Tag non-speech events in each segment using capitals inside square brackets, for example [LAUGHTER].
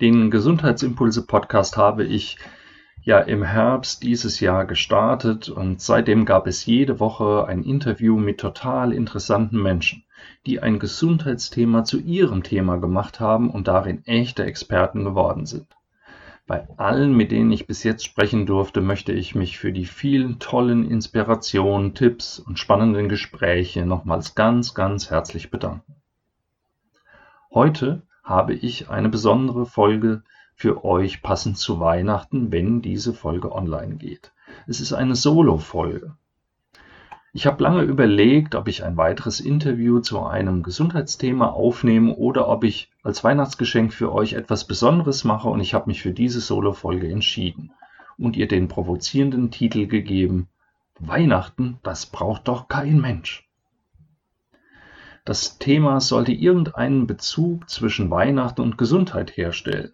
den Gesundheitsimpulse Podcast habe ich ja im Herbst dieses Jahr gestartet und seitdem gab es jede Woche ein Interview mit total interessanten Menschen, die ein Gesundheitsthema zu ihrem Thema gemacht haben und darin echte Experten geworden sind. Bei allen, mit denen ich bis jetzt sprechen durfte, möchte ich mich für die vielen tollen Inspirationen, Tipps und spannenden Gespräche nochmals ganz, ganz herzlich bedanken. Heute habe ich eine besondere Folge für euch passend zu Weihnachten, wenn diese Folge online geht. Es ist eine Solo-Folge. Ich habe lange überlegt, ob ich ein weiteres Interview zu einem Gesundheitsthema aufnehme oder ob ich als Weihnachtsgeschenk für euch etwas Besonderes mache und ich habe mich für diese Solo-Folge entschieden und ihr den provozierenden Titel gegeben Weihnachten, das braucht doch kein Mensch. Das Thema sollte irgendeinen Bezug zwischen Weihnachten und Gesundheit herstellen.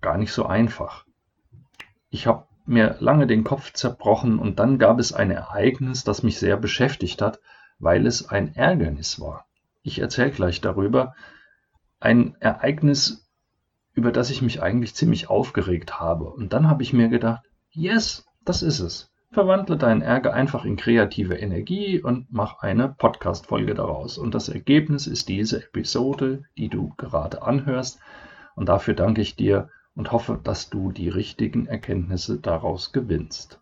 Gar nicht so einfach. Ich habe mir lange den Kopf zerbrochen und dann gab es ein Ereignis, das mich sehr beschäftigt hat, weil es ein Ärgernis war. Ich erzähle gleich darüber. Ein Ereignis, über das ich mich eigentlich ziemlich aufgeregt habe. Und dann habe ich mir gedacht, yes, das ist es. Verwandle deinen Ärger einfach in kreative Energie und mach eine Podcast-Folge daraus. Und das Ergebnis ist diese Episode, die du gerade anhörst. Und dafür danke ich dir und hoffe, dass du die richtigen Erkenntnisse daraus gewinnst.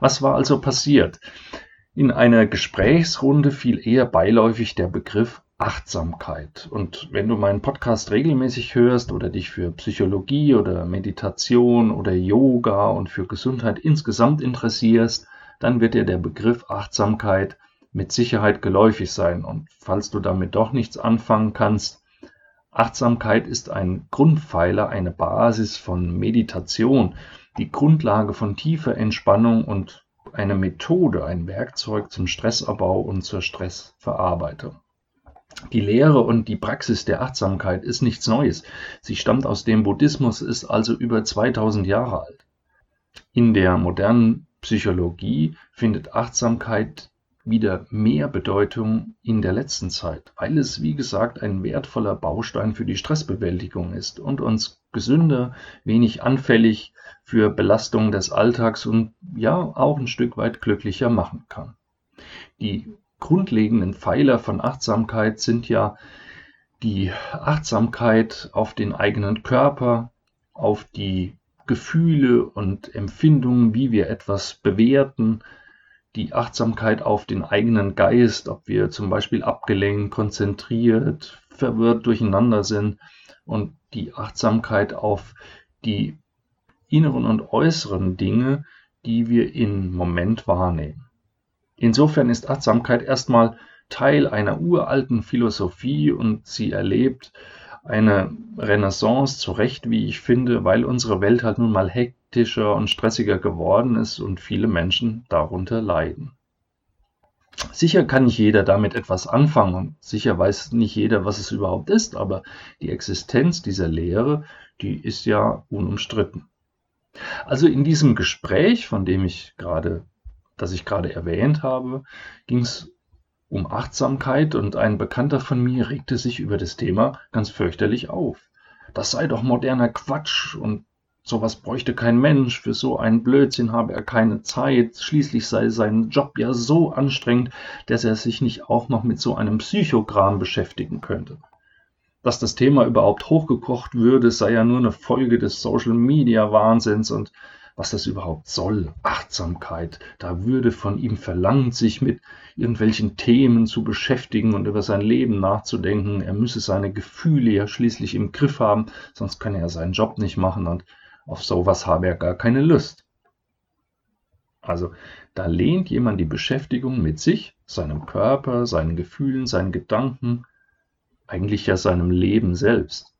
Was war also passiert? In einer Gesprächsrunde fiel eher beiläufig der Begriff Achtsamkeit. Und wenn du meinen Podcast regelmäßig hörst oder dich für Psychologie oder Meditation oder Yoga und für Gesundheit insgesamt interessierst, dann wird dir der Begriff Achtsamkeit mit Sicherheit geläufig sein. Und falls du damit doch nichts anfangen kannst, Achtsamkeit ist ein Grundpfeiler, eine Basis von Meditation, die Grundlage von tiefer Entspannung und eine Methode, ein Werkzeug zum Stressabbau und zur Stressverarbeitung. Die Lehre und die Praxis der Achtsamkeit ist nichts Neues. Sie stammt aus dem Buddhismus, ist also über 2000 Jahre alt. In der modernen Psychologie findet Achtsamkeit wieder mehr Bedeutung in der letzten Zeit, weil es, wie gesagt, ein wertvoller Baustein für die Stressbewältigung ist und uns gesünder, wenig anfällig für Belastungen des Alltags und ja auch ein Stück weit glücklicher machen kann. Die grundlegenden Pfeiler von Achtsamkeit sind ja die Achtsamkeit auf den eigenen Körper, auf die Gefühle und Empfindungen, wie wir etwas bewerten, die Achtsamkeit auf den eigenen Geist, ob wir zum Beispiel abgelenkt, konzentriert, verwirrt durcheinander sind und die Achtsamkeit auf die inneren und äußeren Dinge, die wir im Moment wahrnehmen. Insofern ist Achtsamkeit erstmal Teil einer uralten Philosophie und sie erlebt eine Renaissance zu Recht, wie ich finde, weil unsere Welt halt nun mal hektischer und stressiger geworden ist und viele Menschen darunter leiden. Sicher kann nicht jeder damit etwas anfangen und sicher weiß nicht jeder, was es überhaupt ist, aber die Existenz dieser Lehre, die ist ja unumstritten. Also in diesem Gespräch, von dem ich gerade das ich gerade erwähnt habe, ging es um Achtsamkeit und ein Bekannter von mir regte sich über das Thema ganz fürchterlich auf. Das sei doch moderner Quatsch und sowas bräuchte kein Mensch, für so einen Blödsinn habe er keine Zeit, schließlich sei sein Job ja so anstrengend, dass er sich nicht auch noch mit so einem Psychogramm beschäftigen könnte. Dass das Thema überhaupt hochgekocht würde, sei ja nur eine Folge des Social Media Wahnsinns und was das überhaupt soll. Achtsamkeit. Da würde von ihm verlangt, sich mit irgendwelchen Themen zu beschäftigen und über sein Leben nachzudenken. Er müsse seine Gefühle ja schließlich im Griff haben, sonst kann er seinen Job nicht machen und auf sowas habe er gar keine Lust. Also da lehnt jemand die Beschäftigung mit sich, seinem Körper, seinen Gefühlen, seinen Gedanken, eigentlich ja seinem Leben selbst.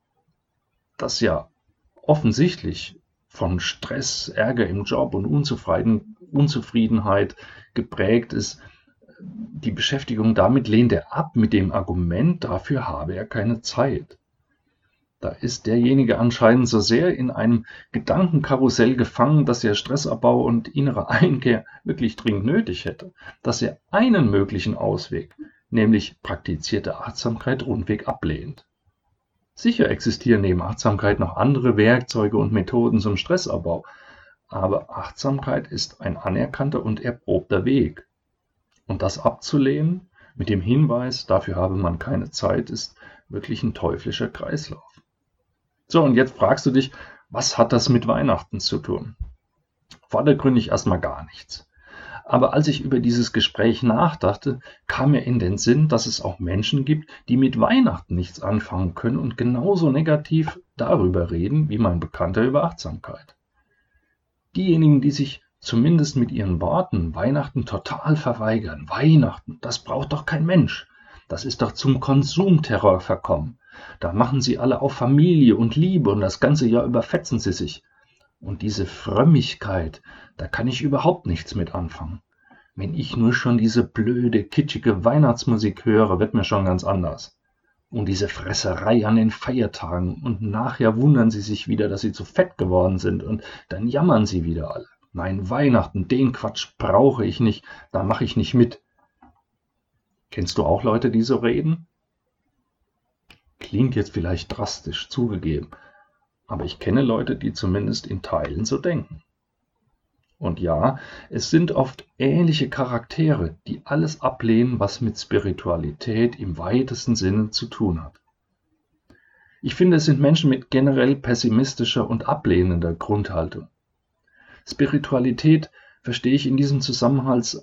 das ja offensichtlich von Stress, Ärger im Job und Unzufriedenheit geprägt ist, die Beschäftigung damit lehnt er ab mit dem Argument, dafür habe er keine Zeit. Da ist derjenige anscheinend so sehr in einem Gedankenkarussell gefangen, dass er Stressabbau und innere Einkehr wirklich dringend nötig hätte, dass er einen möglichen Ausweg, nämlich praktizierte Achtsamkeit, rundweg ablehnt. Sicher existieren neben Achtsamkeit noch andere Werkzeuge und Methoden zum Stressabbau, aber Achtsamkeit ist ein anerkannter und erprobter Weg. Und das abzulehnen, mit dem Hinweis, dafür habe man keine Zeit, ist wirklich ein teuflischer Kreislauf. So, und jetzt fragst du dich, was hat das mit Weihnachten zu tun? Vordergründig erstmal gar nichts. Aber als ich über dieses Gespräch nachdachte, kam mir in den Sinn, dass es auch Menschen gibt, die mit Weihnachten nichts anfangen können und genauso negativ darüber reden wie mein Bekannter über Achtsamkeit. Diejenigen, die sich zumindest mit ihren Worten Weihnachten total verweigern. Weihnachten, das braucht doch kein Mensch. Das ist doch zum Konsumterror verkommen. Da machen sie alle auf Familie und Liebe und das ganze Jahr überfetzen sie sich. Und diese Frömmigkeit, da kann ich überhaupt nichts mit anfangen. Wenn ich nur schon diese blöde, kitschige Weihnachtsmusik höre, wird mir schon ganz anders. Und diese Fresserei an den Feiertagen und nachher wundern sie sich wieder, dass sie zu fett geworden sind und dann jammern sie wieder alle. Nein, Weihnachten, den Quatsch brauche ich nicht, da mache ich nicht mit. Kennst du auch Leute, die so reden? Klingt jetzt vielleicht drastisch zugegeben, aber ich kenne Leute, die zumindest in Teilen so denken. Und ja, es sind oft ähnliche Charaktere, die alles ablehnen, was mit Spiritualität im weitesten Sinne zu tun hat. Ich finde, es sind Menschen mit generell pessimistischer und ablehnender Grundhaltung. Spiritualität verstehe ich in diesem Zusammenhang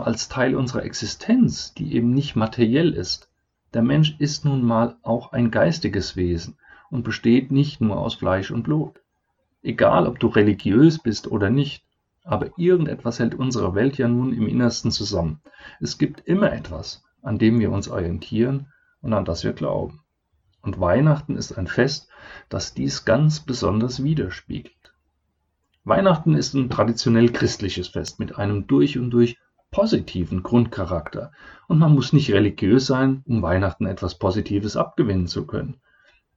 als Teil unserer Existenz, die eben nicht materiell ist, der Mensch ist nun mal auch ein geistiges Wesen und besteht nicht nur aus Fleisch und Blut. Egal, ob du religiös bist oder nicht, aber irgendetwas hält unsere Welt ja nun im Innersten zusammen. Es gibt immer etwas, an dem wir uns orientieren und an das wir glauben. Und Weihnachten ist ein Fest, das dies ganz besonders widerspiegelt. Weihnachten ist ein traditionell christliches Fest mit einem durch und durch positiven Grundcharakter und man muss nicht religiös sein, um Weihnachten etwas Positives abgewinnen zu können.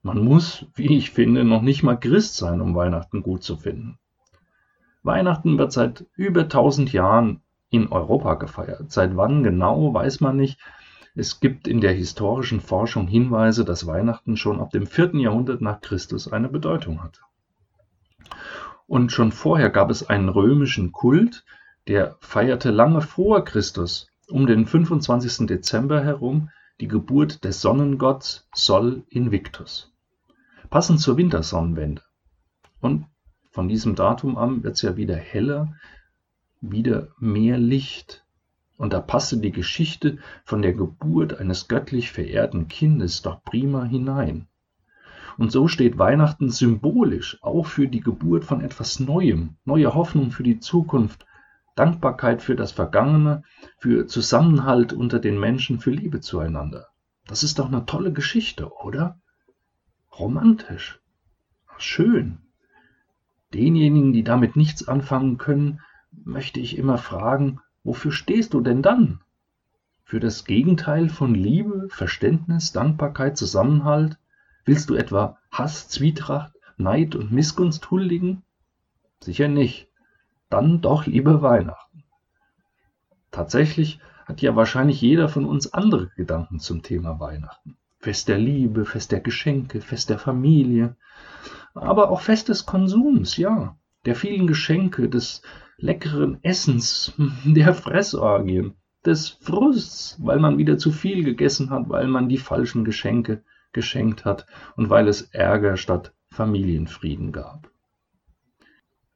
Man muss, wie ich finde, noch nicht mal Christ sein, um Weihnachten gut zu finden. Weihnachten wird seit über 1000 Jahren in Europa gefeiert. Seit wann genau, weiß man nicht. Es gibt in der historischen Forschung Hinweise, dass Weihnachten schon ab dem 4. Jahrhundert nach Christus eine Bedeutung hatte. Und schon vorher gab es einen römischen Kult, der feierte lange vor Christus, um den 25. Dezember herum, die Geburt des Sonnengotts Sol Invictus, passend zur Wintersonnenwende. Und von diesem Datum an wird es ja wieder heller, wieder mehr Licht. Und da passte die Geschichte von der Geburt eines göttlich verehrten Kindes doch prima hinein. Und so steht Weihnachten symbolisch auch für die Geburt von etwas Neuem, neue Hoffnung für die Zukunft, Dankbarkeit für das Vergangene, für Zusammenhalt unter den Menschen, für Liebe zueinander. Das ist doch eine tolle Geschichte, oder? Romantisch. Schön. Denjenigen, die damit nichts anfangen können, möchte ich immer fragen, wofür stehst du denn dann? Für das Gegenteil von Liebe, Verständnis, Dankbarkeit, Zusammenhalt? Willst du etwa Hass, Zwietracht, Neid und Missgunst huldigen? Sicher nicht dann doch lieber Weihnachten. Tatsächlich hat ja wahrscheinlich jeder von uns andere Gedanken zum Thema Weihnachten. Fest der Liebe, Fest der Geschenke, Fest der Familie, aber auch Fest des Konsums, ja, der vielen Geschenke, des leckeren Essens, [LAUGHS] der Fressorgien, des Frusts, weil man wieder zu viel gegessen hat, weil man die falschen Geschenke geschenkt hat und weil es Ärger statt Familienfrieden gab.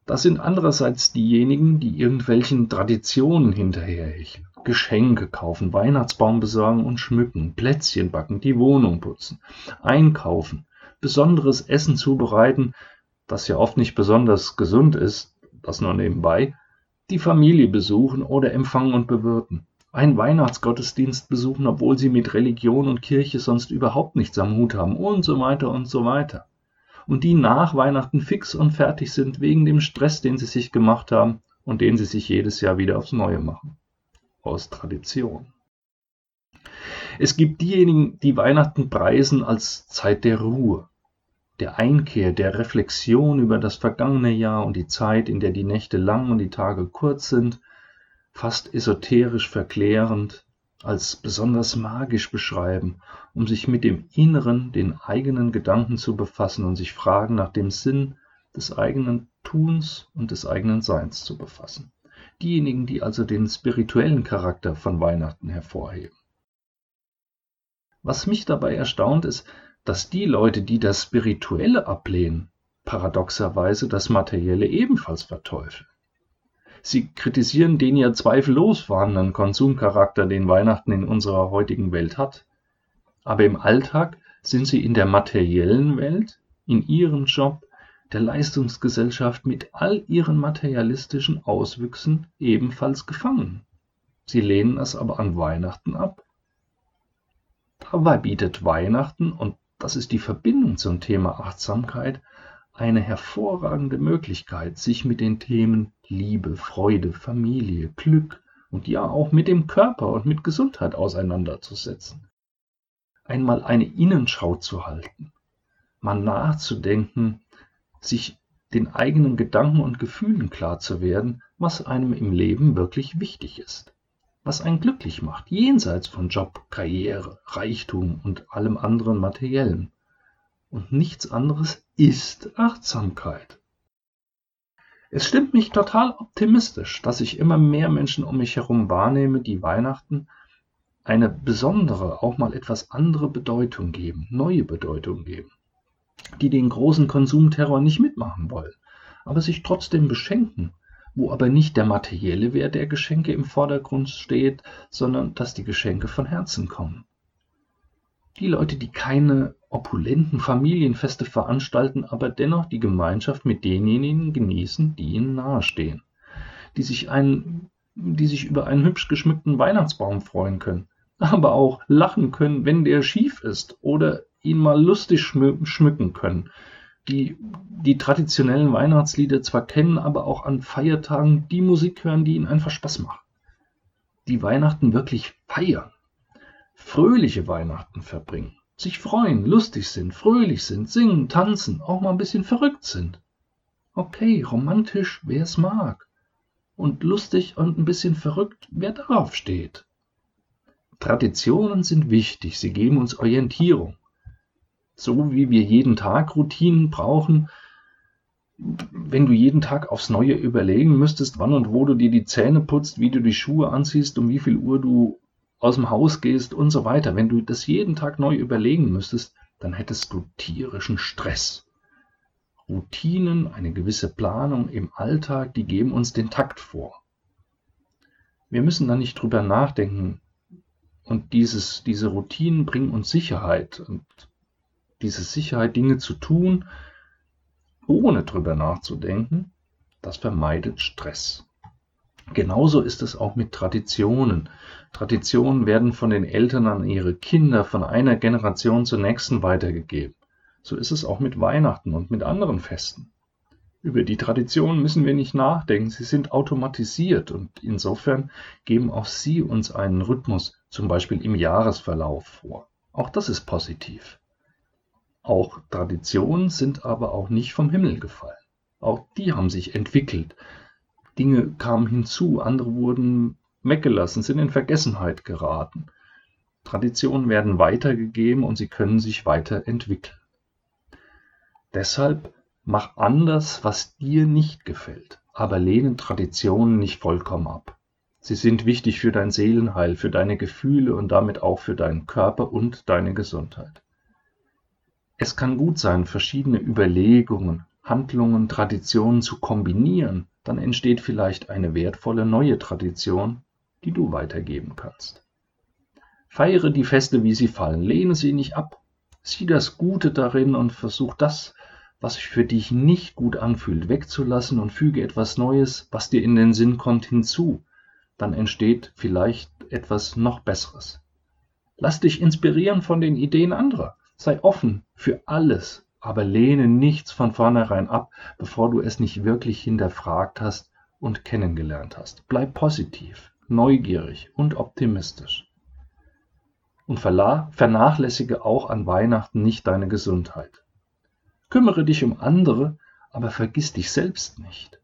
Das sind andererseits diejenigen, die irgendwelchen Traditionen hinterherhecheln. Geschenke kaufen, Weihnachtsbaum besorgen und schmücken, Plätzchen backen, die Wohnung putzen, einkaufen, besonderes Essen zubereiten, das ja oft nicht besonders gesund ist, das nur nebenbei, die Familie besuchen oder empfangen und bewirten, einen Weihnachtsgottesdienst besuchen, obwohl sie mit Religion und Kirche sonst überhaupt nichts am Hut haben und so weiter und so weiter. Und die nach Weihnachten fix und fertig sind wegen dem Stress, den sie sich gemacht haben und den sie sich jedes Jahr wieder aufs Neue machen. Aus Tradition. Es gibt diejenigen, die Weihnachten preisen als Zeit der Ruhe, der Einkehr, der Reflexion über das vergangene Jahr und die Zeit, in der die Nächte lang und die Tage kurz sind, fast esoterisch verklärend, als besonders magisch beschreiben, um sich mit dem Inneren, den eigenen Gedanken zu befassen und sich Fragen nach dem Sinn des eigenen Tuns und des eigenen Seins zu befassen. Diejenigen, die also den spirituellen Charakter von Weihnachten hervorheben. Was mich dabei erstaunt ist, dass die Leute, die das Spirituelle ablehnen, paradoxerweise das Materielle ebenfalls verteufeln. Sie kritisieren den ja zweifellos vorhandenen Konsumcharakter, den Weihnachten in unserer heutigen Welt hat. Aber im Alltag sind sie in der materiellen Welt, in ihrem Job, der Leistungsgesellschaft mit all ihren materialistischen Auswüchsen ebenfalls gefangen. Sie lehnen es aber an Weihnachten ab. Dabei bietet Weihnachten, und das ist die Verbindung zum Thema Achtsamkeit, eine hervorragende Möglichkeit, sich mit den Themen Liebe, Freude, Familie, Glück und ja auch mit dem Körper und mit Gesundheit auseinanderzusetzen. Einmal eine Innenschau zu halten, mal nachzudenken, sich den eigenen Gedanken und Gefühlen klar zu werden, was einem im Leben wirklich wichtig ist, was einen glücklich macht, jenseits von Job, Karriere, Reichtum und allem anderen Materiellen. Und nichts anderes ist Achtsamkeit. Es stimmt mich total optimistisch, dass ich immer mehr Menschen um mich herum wahrnehme, die Weihnachten eine besondere, auch mal etwas andere Bedeutung geben, neue Bedeutung geben, die den großen Konsumterror nicht mitmachen wollen, aber sich trotzdem beschenken, wo aber nicht der materielle Wert der Geschenke im Vordergrund steht, sondern dass die Geschenke von Herzen kommen. Die Leute, die keine opulenten Familienfeste veranstalten, aber dennoch die Gemeinschaft mit denjenigen genießen, die ihnen nahestehen, die sich, einen, die sich über einen hübsch geschmückten Weihnachtsbaum freuen können, aber auch lachen können, wenn der schief ist oder ihn mal lustig schmücken können, die die traditionellen Weihnachtslieder zwar kennen, aber auch an Feiertagen die Musik hören, die ihnen einfach Spaß macht. Die Weihnachten wirklich feiern, fröhliche Weihnachten verbringen sich freuen, lustig sind, fröhlich sind, singen, tanzen, auch mal ein bisschen verrückt sind. Okay, romantisch, wer es mag. Und lustig und ein bisschen verrückt, wer darauf steht. Traditionen sind wichtig, sie geben uns Orientierung. So wie wir jeden Tag Routinen brauchen, wenn du jeden Tag aufs Neue überlegen müsstest, wann und wo du dir die Zähne putzt, wie du die Schuhe anziehst, um wie viel Uhr du aus dem Haus gehst und so weiter. Wenn du das jeden Tag neu überlegen müsstest, dann hättest du tierischen Stress. Routinen, eine gewisse Planung im Alltag, die geben uns den Takt vor. Wir müssen da nicht drüber nachdenken. Und dieses, diese Routinen bringen uns Sicherheit. Und diese Sicherheit, Dinge zu tun, ohne drüber nachzudenken, das vermeidet Stress. Genauso ist es auch mit Traditionen. Traditionen werden von den Eltern an ihre Kinder von einer Generation zur nächsten weitergegeben. So ist es auch mit Weihnachten und mit anderen Festen. Über die Traditionen müssen wir nicht nachdenken, sie sind automatisiert und insofern geben auch sie uns einen Rhythmus, zum Beispiel im Jahresverlauf vor. Auch das ist positiv. Auch Traditionen sind aber auch nicht vom Himmel gefallen. Auch die haben sich entwickelt, Dinge kamen hinzu, andere wurden weggelassen, sind in Vergessenheit geraten. Traditionen werden weitergegeben und sie können sich weiterentwickeln. Deshalb mach anders, was dir nicht gefällt, aber lehne Traditionen nicht vollkommen ab. Sie sind wichtig für dein Seelenheil, für deine Gefühle und damit auch für deinen Körper und deine Gesundheit. Es kann gut sein, verschiedene Überlegungen, Handlungen, Traditionen zu kombinieren dann entsteht vielleicht eine wertvolle neue Tradition, die du weitergeben kannst. Feiere die Feste, wie sie fallen, lehne sie nicht ab, sieh das Gute darin und versuch das, was sich für dich nicht gut anfühlt, wegzulassen und füge etwas Neues, was dir in den Sinn kommt, hinzu. Dann entsteht vielleicht etwas noch Besseres. Lass dich inspirieren von den Ideen anderer. Sei offen für alles, aber lehne nichts von vornherein ab, bevor du es nicht wirklich hinterfragt hast und kennengelernt hast. Bleib positiv, neugierig und optimistisch. Und vernachlässige auch an Weihnachten nicht deine Gesundheit. Kümmere dich um andere, aber vergiss dich selbst nicht.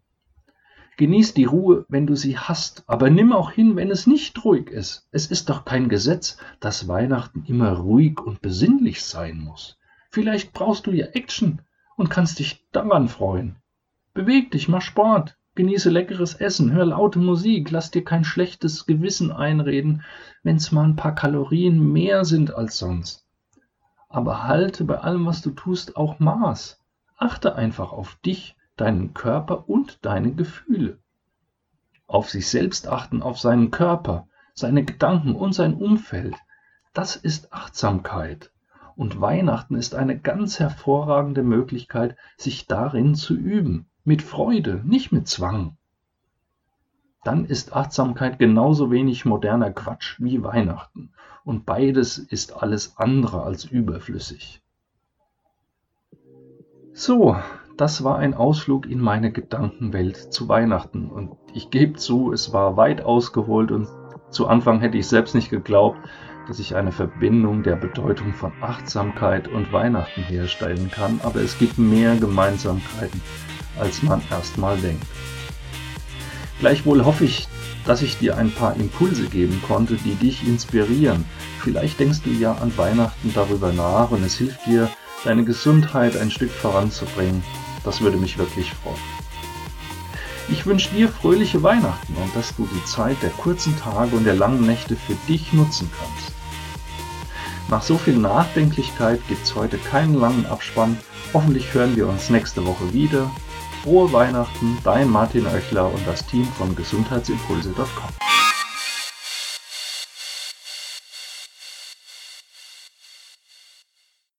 Genieß die Ruhe, wenn du sie hast, aber nimm auch hin, wenn es nicht ruhig ist. Es ist doch kein Gesetz, dass Weihnachten immer ruhig und besinnlich sein muss. Vielleicht brauchst du ja Action und kannst dich daran freuen. Beweg dich, mach Sport, genieße leckeres Essen, hör laute Musik, lass dir kein schlechtes Gewissen einreden, wenn's mal ein paar Kalorien mehr sind als sonst. Aber halte bei allem, was du tust, auch Maß. Achte einfach auf dich deinen Körper und deine Gefühle. Auf sich selbst achten, auf seinen Körper, seine Gedanken und sein Umfeld. Das ist Achtsamkeit. Und Weihnachten ist eine ganz hervorragende Möglichkeit, sich darin zu üben. Mit Freude, nicht mit Zwang. Dann ist Achtsamkeit genauso wenig moderner Quatsch wie Weihnachten. Und beides ist alles andere als überflüssig. So, das war ein Ausflug in meine Gedankenwelt zu Weihnachten. Und ich gebe zu, es war weit ausgeholt und zu Anfang hätte ich selbst nicht geglaubt, dass ich eine Verbindung der Bedeutung von Achtsamkeit und Weihnachten herstellen kann, aber es gibt mehr Gemeinsamkeiten, als man erstmal denkt. Gleichwohl hoffe ich, dass ich dir ein paar Impulse geben konnte, die dich inspirieren. Vielleicht denkst du ja an Weihnachten darüber nach und es hilft dir, deine Gesundheit ein Stück voranzubringen. Das würde mich wirklich freuen. Ich wünsche dir fröhliche Weihnachten und dass du die Zeit der kurzen Tage und der langen Nächte für dich nutzen kannst. Nach so viel Nachdenklichkeit gibt es heute keinen langen Abspann. Hoffentlich hören wir uns nächste Woche wieder. Frohe Weihnachten, dein Martin Oechler und das Team von gesundheitsimpulse.com.